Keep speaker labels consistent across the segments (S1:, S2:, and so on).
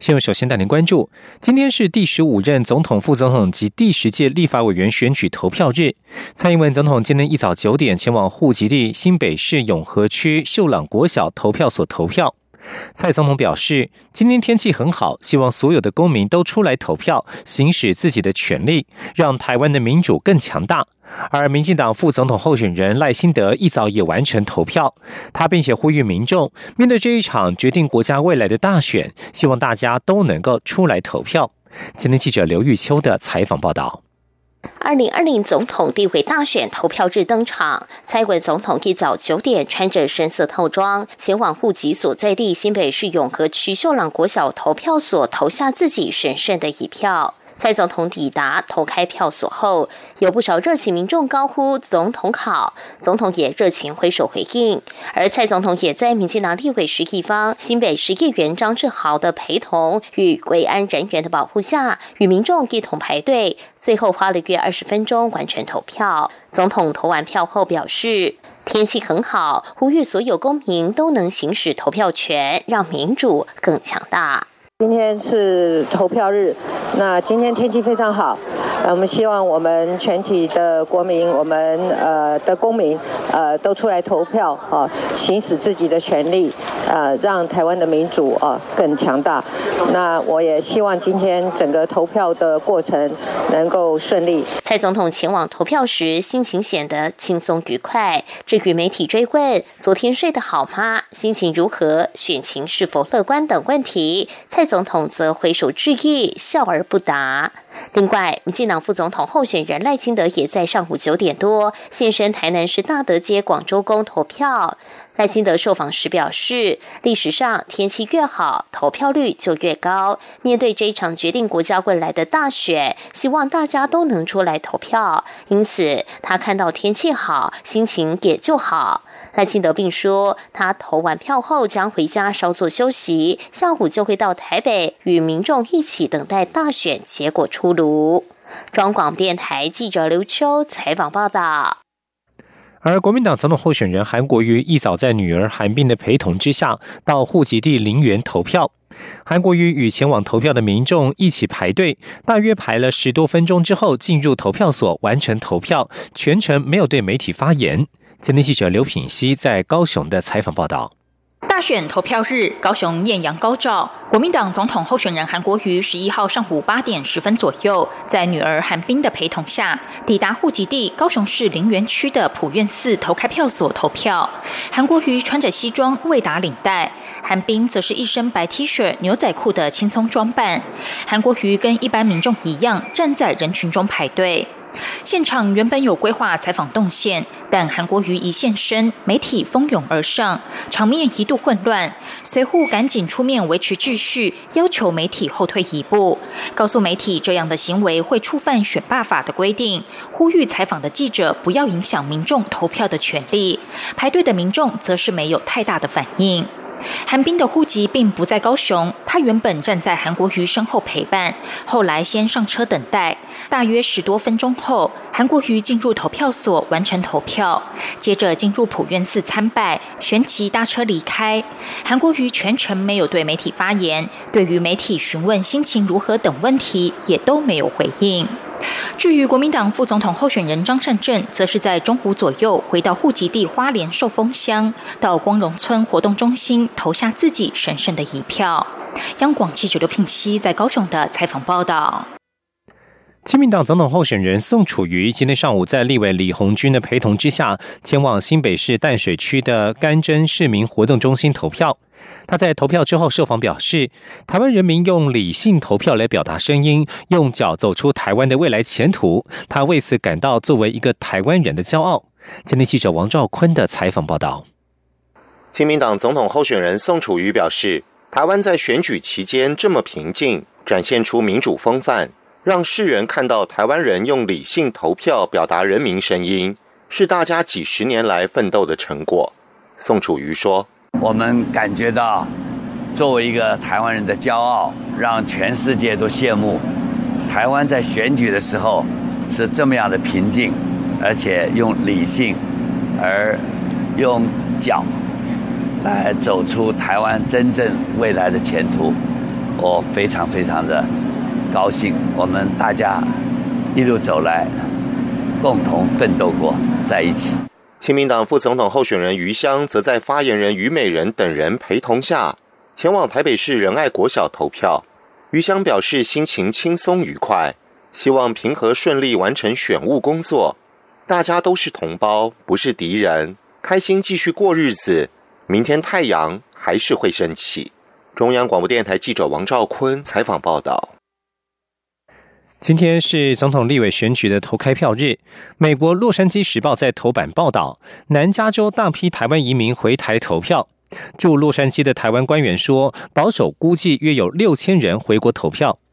S1: 先由首先带您关注，今天是第十五任总统、副总统及第十届立法委员选举投票日。蔡英文总统今天一早九点前往户籍地新北市永和区秀朗国小投票所投票。蔡总统表示，今天天气很好，希望所有的公民都出来投票，行使自己的权利，让台湾的民主更强大。而民进党副总统候选人赖清德一早也完成投票，他并且呼吁民众，面对这一场决定国家未来的大选，希望大家都能够出来投票。今天记者刘玉秋的采访报道。
S2: 二零二零总统地位大选投票日登场，蔡文总统一早九点穿着深色套装，前往户籍所在地新北市永和区秀朗国小投票所投下自己神圣的一票。蔡总统抵达投开票所后，有不少热情民众高呼“总统好”，总统也热情挥手回应。而蔡总统也在民进党立委徐一方、新北市议员张志豪的陪同与维安人员的保护下，与民众一同排队，最后花了约二十分钟完成投票。总统投完票后表示，天气很好，呼吁所有公民都能行使投票权，让民主更强大。
S3: 今天是投票日，那今天天气非常好，我们希望我们全体的国民，我们呃的公民，呃都出来投票啊，行使自己的权利，呃让台湾的民主啊更强大。那我也希望今天整个投票的过程能够顺利。
S2: 蔡总统前往投票时，心情显得轻松愉快。至于媒体追问昨天睡得好吗、心情如何、选情是否乐观等问题，蔡。总统则挥手致意，笑而不答。另外，民进党副总统候选人赖清德也在上午九点多现身台南市大德街广州宫投票。赖清德受访时表示，历史上天气越好，投票率就越高。面对这一场决定国家未来的大选，希望大家都能出来投票。因此，他看到天气好，心情也就好。赖清德并说，他投完票后将回家稍作休息，下午就会到台北与民众一起等待大选结果出炉。中广电台记者刘秋采访报道。
S1: 而国民党总统候选人韩国瑜一早在女儿韩冰的陪同之下，到户籍地陵园投票。韩国瑜与前往投票的民众一起排队，大约排了十多分钟之后，进入投票所完成投票，全程没有对媒体发言。今天记者刘品熙在高雄的采访报道。
S4: 大选投票日，高雄艳阳高照。国民党总统候选人韩国瑜十一号上午八点十分左右，在女儿韩冰的陪同下，抵达户籍地高雄市林园区的普院寺投开票所投票。韩国瑜穿着西装，未打领带；韩冰则是一身白 T 恤、牛仔裤的轻松装扮。韩国瑜跟一般民众一样，站在人群中排队。现场原本有规划采访动线，但韩国瑜一现身，媒体蜂拥而上，场面一度混乱。随护赶紧出面维持秩序，要求媒体后退一步，告诉媒体这样的行为会触犯选罢法的规定，呼吁采访的记者不要影响民众投票的权利。排队的民众则是没有太大的反应。韩冰的户籍并不在高雄，他原本站在韩国瑜身后陪伴，后来先上车等待。大约十多分钟后，韩国瑜进入投票所完成投票，接着进入普院寺参拜，旋即搭车离开。韩国瑜全程没有对媒体发言，对于媒体询问心情如何等问题，也都没有回应。至于国民党副总统候选人张善政，则是在中午左右回到户籍地花莲寿丰乡，到光荣村活动中心投下自己神圣的一票。央广记者刘聘熙在高雄的采访报道。
S1: 亲民党总统候选人宋楚瑜今天上午在立委李红军的陪同之下，前往新北市淡水区的甘真市民活动中心投票。他在投票之后受访表示，台湾人民用理性投票来表达声音，用脚走出台湾的未来前途。他为此感到作为一个台湾人的骄傲。今天记者王兆坤的采访报道。
S5: 亲民党总统候选人宋楚瑜表示，台湾在选举期间这么平静，展现出民主风范。让世人看到台湾人用理性投票表达人民声音，是大家几十年来奋斗的成果。宋楚瑜说：“
S6: 我们感觉到，作为一个台湾人的骄傲，让全世界都羡慕。台湾在选举的时候是这么样的平静，而且用理性，而用脚来走出台湾真正未来的前途。我非常非常的高兴，我们大家一路走来。”共同奋斗过在一起。
S5: 亲民党副总统候选人余香则在发言人虞美人等人陪同下，前往台北市仁爱国小投票。余香表示心情轻松愉快，希望平和顺利完成选务工作。大家都是同胞，不是敌人，开心继续过日子。明天太阳还是会升起。中央广播电台记者王兆坤采访报道。
S1: 今天是总统立委选举的投开票日。美国《洛杉矶时报》在头版报道，南加州大批台湾移民回台投票。驻洛杉矶的台湾官员说，保守估计约有六千人回国投票。《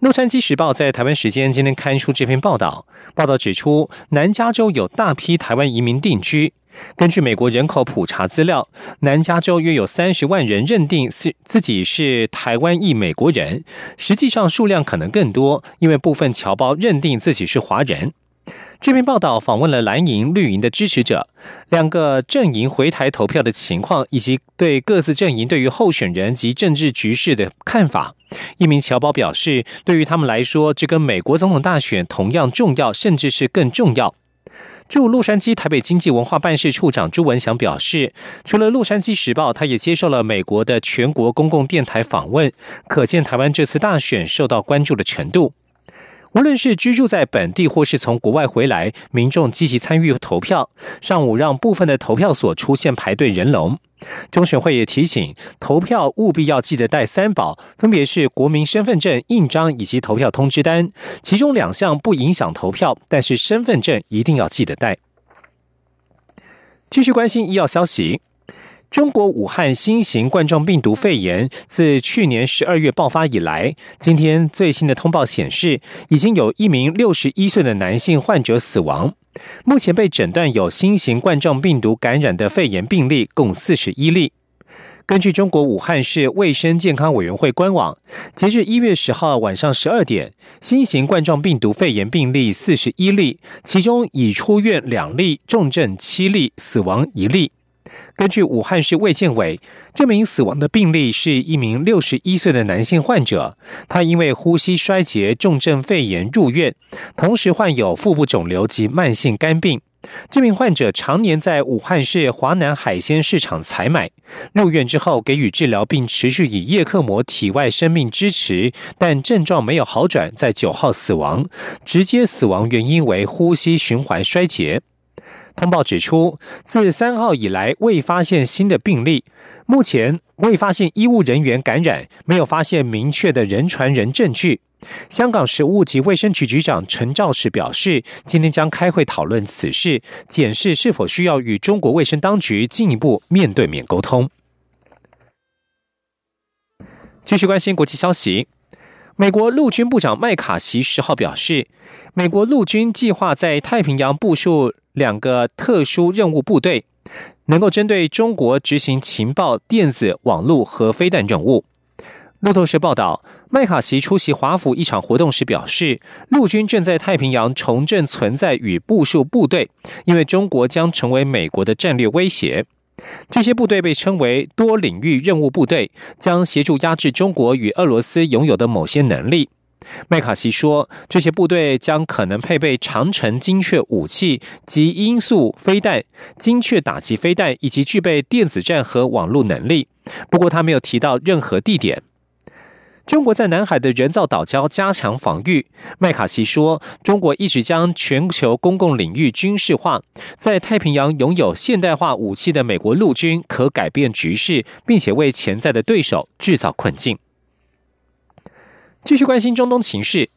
S1: 洛杉矶时报》在台湾时间今天刊出这篇报道，报道指出，南加州有大批台湾移民定居。根据美国人口普查资料，南加州约有三十万人认定是自己是台湾裔美国人，实际上数量可能更多，因为部分侨胞认定自己是华人。这篇报道访问了蓝营、绿营的支持者，两个阵营回台投票的情况，以及对各自阵营对于候选人及政治局势的看法。一名侨胞表示，对于他们来说，这跟美国总统大选同样重要，甚至是更重要。驻洛杉矶台北经济文化办事处长朱文祥表示，除了《洛杉矶时报》，他也接受了美国的全国公共电台访问，可见台湾这次大选受到关注的程度。无论是居住在本地或是从国外回来，民众积极参与投票。上午让部分的投票所出现排队人龙。中选会也提醒，投票务必要记得带三宝，分别是国民身份证印章以及投票通知单。其中两项不影响投票，但是身份证一定要记得带。继续关心医药消息。中国武汉新型冠状病毒肺炎自去年十二月爆发以来，今天最新的通报显示，已经有一名六十一岁的男性患者死亡。目前被诊断有新型冠状病毒感染的肺炎病例共四十一例。根据中国武汉市卫生健康委员会官网，截至一月十号晚上十二点，新型冠状病毒肺炎病例四十一例，其中已出院两例，重症七例，死亡一例。根据武汉市卫健委，这名死亡的病例是一名六十一岁的男性患者，他因为呼吸衰竭重症肺炎入院，同时患有腹部肿瘤及慢性肝病。这名患者常年在武汉市华南海鲜市场采买，入院之后给予治疗，并持续以叶克膜体外生命支持，但症状没有好转，在九号死亡，直接死亡原因为呼吸循环衰竭。通报指出，自三号以来未发现新的病例，目前未发现医务人员感染，没有发现明确的人传人证据。香港食物及卫生局局长陈肇始表示，今天将开会讨论此事，检视是否需要与中国卫生当局进一步面对面沟通。继续关心国际消息。美国陆军部长麦卡锡十号表示，美国陆军计划在太平洋部署两个特殊任务部队，能够针对中国执行情报、电子、网络和飞弹任务。路透社报道，麦卡锡出席华府一场活动时表示，陆军正在太平洋重振存在与部署部队，因为中国将成为美国的战略威胁。这些部队被称为多领域任务部队，将协助压制中国与俄罗斯拥有的某些能力。麦卡锡说，这些部队将可能配备长城精确武器及音速飞弹、精确打击飞弹，以及具备电子战和网络能力。不过，他没有提到任何地点。中国在南海的人造岛礁加强防御。麦卡锡说：“中国一直将全球公共领域军事化，在太平洋拥有现代化武器的美国陆军可改变局势，并且为潜在的对手制造困境。”继续关心中东情势，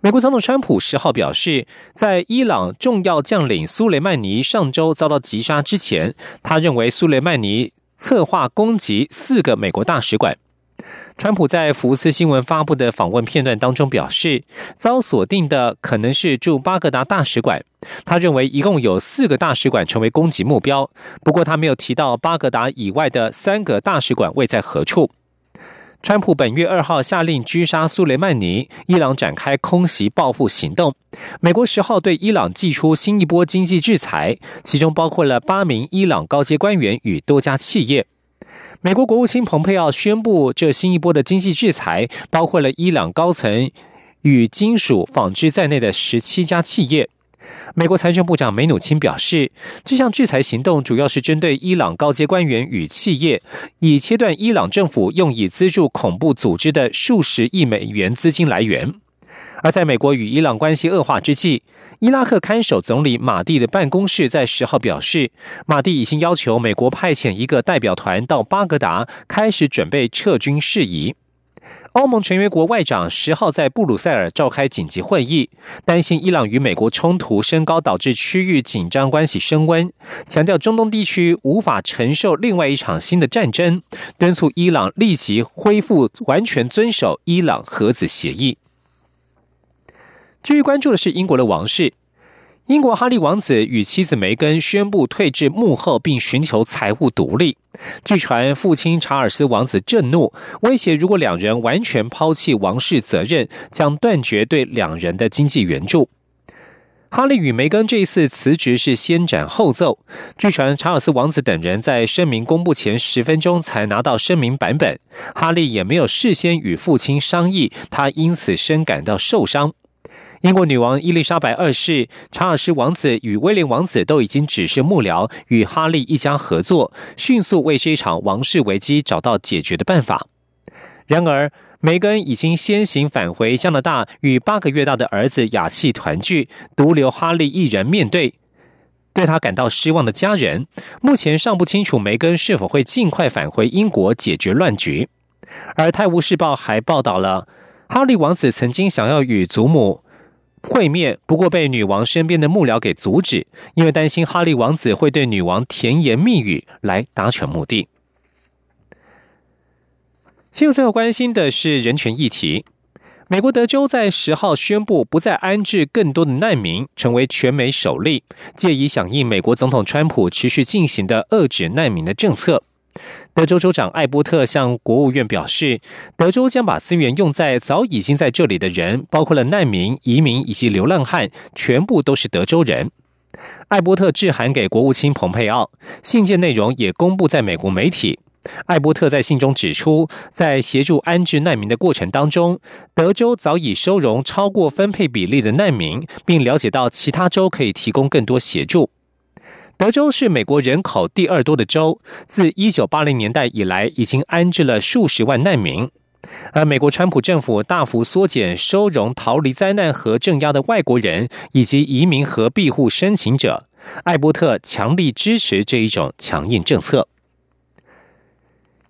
S1: 美国总统川普十号表示，在伊朗重要将领苏雷曼尼上周遭到击杀之前，他认为苏雷曼尼策划攻击四个美国大使馆。川普在福斯新闻发布的访问片段当中表示，遭锁定的可能是驻巴格达大使馆。他认为一共有四个大使馆成为攻击目标，不过他没有提到巴格达以外的三个大使馆位在何处。川普本月二号下令狙杀苏雷曼尼，伊朗展开空袭报复行动。美国十号对伊朗寄出新一波经济制裁，其中包括了八名伊朗高阶官员与多家企业。美国国务卿蓬佩奥宣布，这新一波的经济制裁包括了伊朗高层与金属、纺织在内的十七家企业。美国财政部长梅努钦表示，这项制裁行动主要是针对伊朗高阶官员与企业，以切断伊朗政府用以资助恐怖组织的数十亿美元资金来源。而在美国与伊朗关系恶化之际，伊拉克看守总理马蒂的办公室在十号表示，马蒂已经要求美国派遣一个代表团到巴格达，开始准备撤军事宜。欧盟成员国外长十号在布鲁塞尔召开紧急会议，担心伊朗与美国冲突升高导致区域紧张关系升温，强调中东地区无法承受另外一场新的战争，敦促伊朗立即恢复完全遵守伊朗核子协议。至于关注的是英国的王室，英国哈利王子与妻子梅根宣布退至幕后，并寻求财务独立。据传，父亲查尔斯王子震怒，威胁如果两人完全抛弃王室责任，将断绝对两人的经济援助。哈利与梅根这一次辞职是先斩后奏。据传，查尔斯王子等人在声明公布前十分钟才拿到声明版本，哈利也没有事先与父亲商议，他因此深感到受伤。英国女王伊丽莎白二世、查尔斯王子与威廉王子都已经指示幕僚与哈利一家合作，迅速为这一场王室危机找到解决的办法。然而，梅根已经先行返回加拿大，与八个月大的儿子雅契团聚，独留哈利一人面对。对他感到失望的家人，目前尚不清楚梅根是否会尽快返回英国解决乱局。而《泰晤士报》还报道了哈利王子曾经想要与祖母。会面，不过被女王身边的幕僚给阻止，因为担心哈利王子会对女王甜言蜜语来达成目的。新闻最后关心的是人权议题。美国德州在十号宣布不再安置更多的难民，成为全美首例，借以响应美国总统川普持续进行的遏制难民的政策。德州州长艾波特向国务院表示，德州将把资源用在早已经在这里的人，包括了难民、移民以及流浪汉，全部都是德州人。艾波特致函给国务卿蓬佩奥，信件内容也公布在美国媒体。艾波特在信中指出，在协助安置难民的过程当中，德州早已收容超过分配比例的难民，并了解到其他州可以提供更多协助。德州是美国人口第二多的州，自一九八零年代以来，已经安置了数十万难民。而美国川普政府大幅缩减收容逃离灾难和镇压的外国人以及移民和庇护申请者，艾伯特强力支持这一种强硬政策。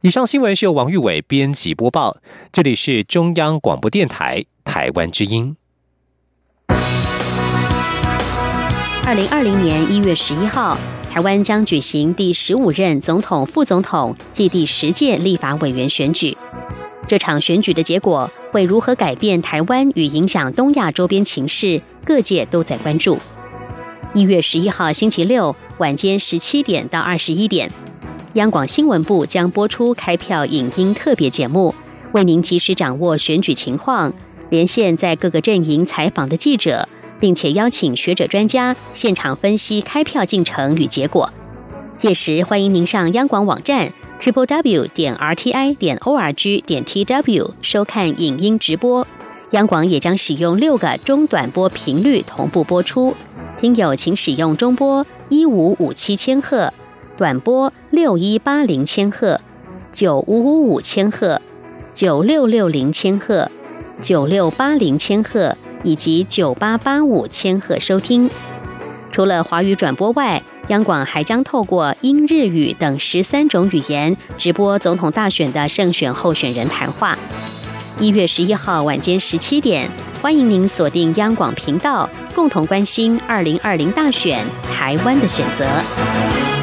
S1: 以上新闻是由王玉伟编辑播报，这里是中央广播电台台湾之音。
S7: 二零二零年一月十一号，台湾将举行第十五任总统、副总统暨第十届立法委员选举。这场选举的结果会如何改变台湾与影响东亚周边情势，各界都在关注。一月十一号星期六晚间十七点到二十一点，央广新闻部将播出开票影音特别节目，为您及时掌握选举情况，连线在各个阵营采访的记者。并且邀请学者专家现场分析开票进程与结果。届时欢迎您上央广网站 triple w 点 r t i 点 o r g 点 t w 收看影音直播。央广也将使用六个中短波频率同步播出，听友请使用中波一五五七千赫、短波六一八零千赫、九五五五千赫、九六六零千赫、九六八零千赫。以及九八八五千赫收听。除了华语转播外，央广还将透过英、日语等十三种语言直播总统大选的胜选候选人谈话。一月十一号晚间十七点，欢迎您锁定央广频道，共同关心二零二零大选台湾的选择。